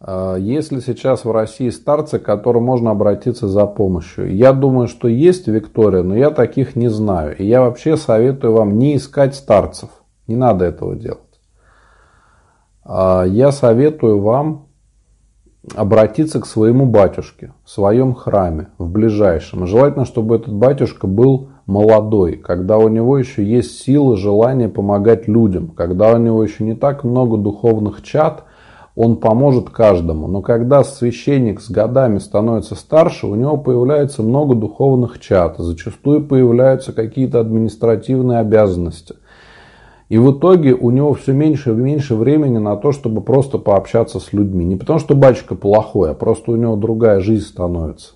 А, есть ли сейчас в России старцы, к которым можно обратиться за помощью? Я думаю, что есть, Виктория, но я таких не знаю. И я вообще советую вам не искать старцев. Не надо этого делать. А, я советую вам обратиться к своему батюшке в своем храме, в ближайшем. Желательно, чтобы этот батюшка был молодой, когда у него еще есть силы, желание помогать людям, когда у него еще не так много духовных чат, он поможет каждому. Но когда священник с годами становится старше, у него появляется много духовных чат, зачастую появляются какие-то административные обязанности – и в итоге у него все меньше и меньше времени на то, чтобы просто пообщаться с людьми. Не потому, что батюшка плохой, а просто у него другая жизнь становится.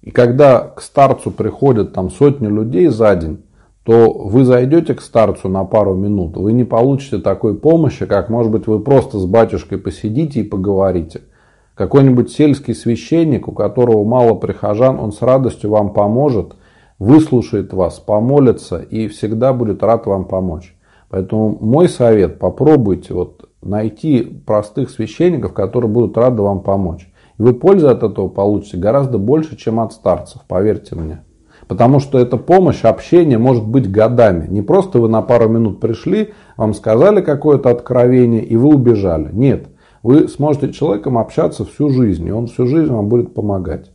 И когда к старцу приходят там сотни людей за день, то вы зайдете к старцу на пару минут, вы не получите такой помощи, как может быть вы просто с батюшкой посидите и поговорите. Какой-нибудь сельский священник, у которого мало прихожан, он с радостью вам поможет, выслушает вас, помолится и всегда будет рад вам помочь. Поэтому мой совет, попробуйте вот найти простых священников, которые будут рады вам помочь. И вы пользу от этого получите гораздо больше, чем от старцев, поверьте мне. Потому что эта помощь, общение может быть годами. Не просто вы на пару минут пришли, вам сказали какое-то откровение и вы убежали. Нет, вы сможете с человеком общаться всю жизнь, и он всю жизнь вам будет помогать.